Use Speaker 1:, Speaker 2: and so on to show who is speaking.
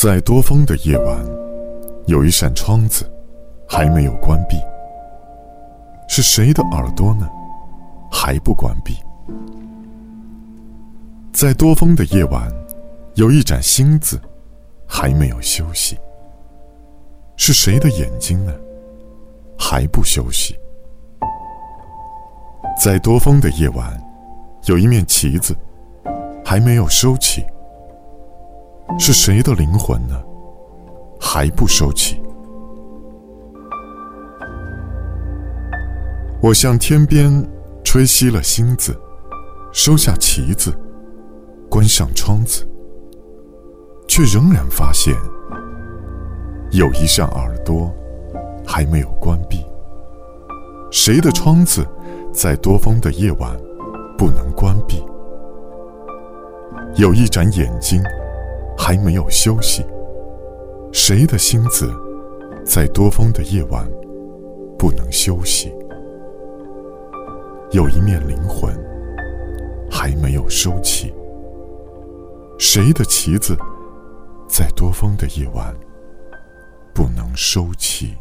Speaker 1: 在多风的夜晚，有一扇窗子还没有关闭。是谁的耳朵呢？还不关闭。在多风的夜晚，有一盏星子还没有休息。是谁的眼睛呢？还不休息。在多风的夜晚，有一面旗子还没有收起。是谁的灵魂呢？还不收起。我向天边吹熄了星子，收下旗子，关上窗子，却仍然发现有一扇耳朵还没有关闭。谁的窗子在多风的夜晚不能关闭？有一盏眼睛。还没有休息，谁的心子在多风的夜晚不能休息？有一面灵魂还没有收起，谁的旗子在多风的夜晚不能收起？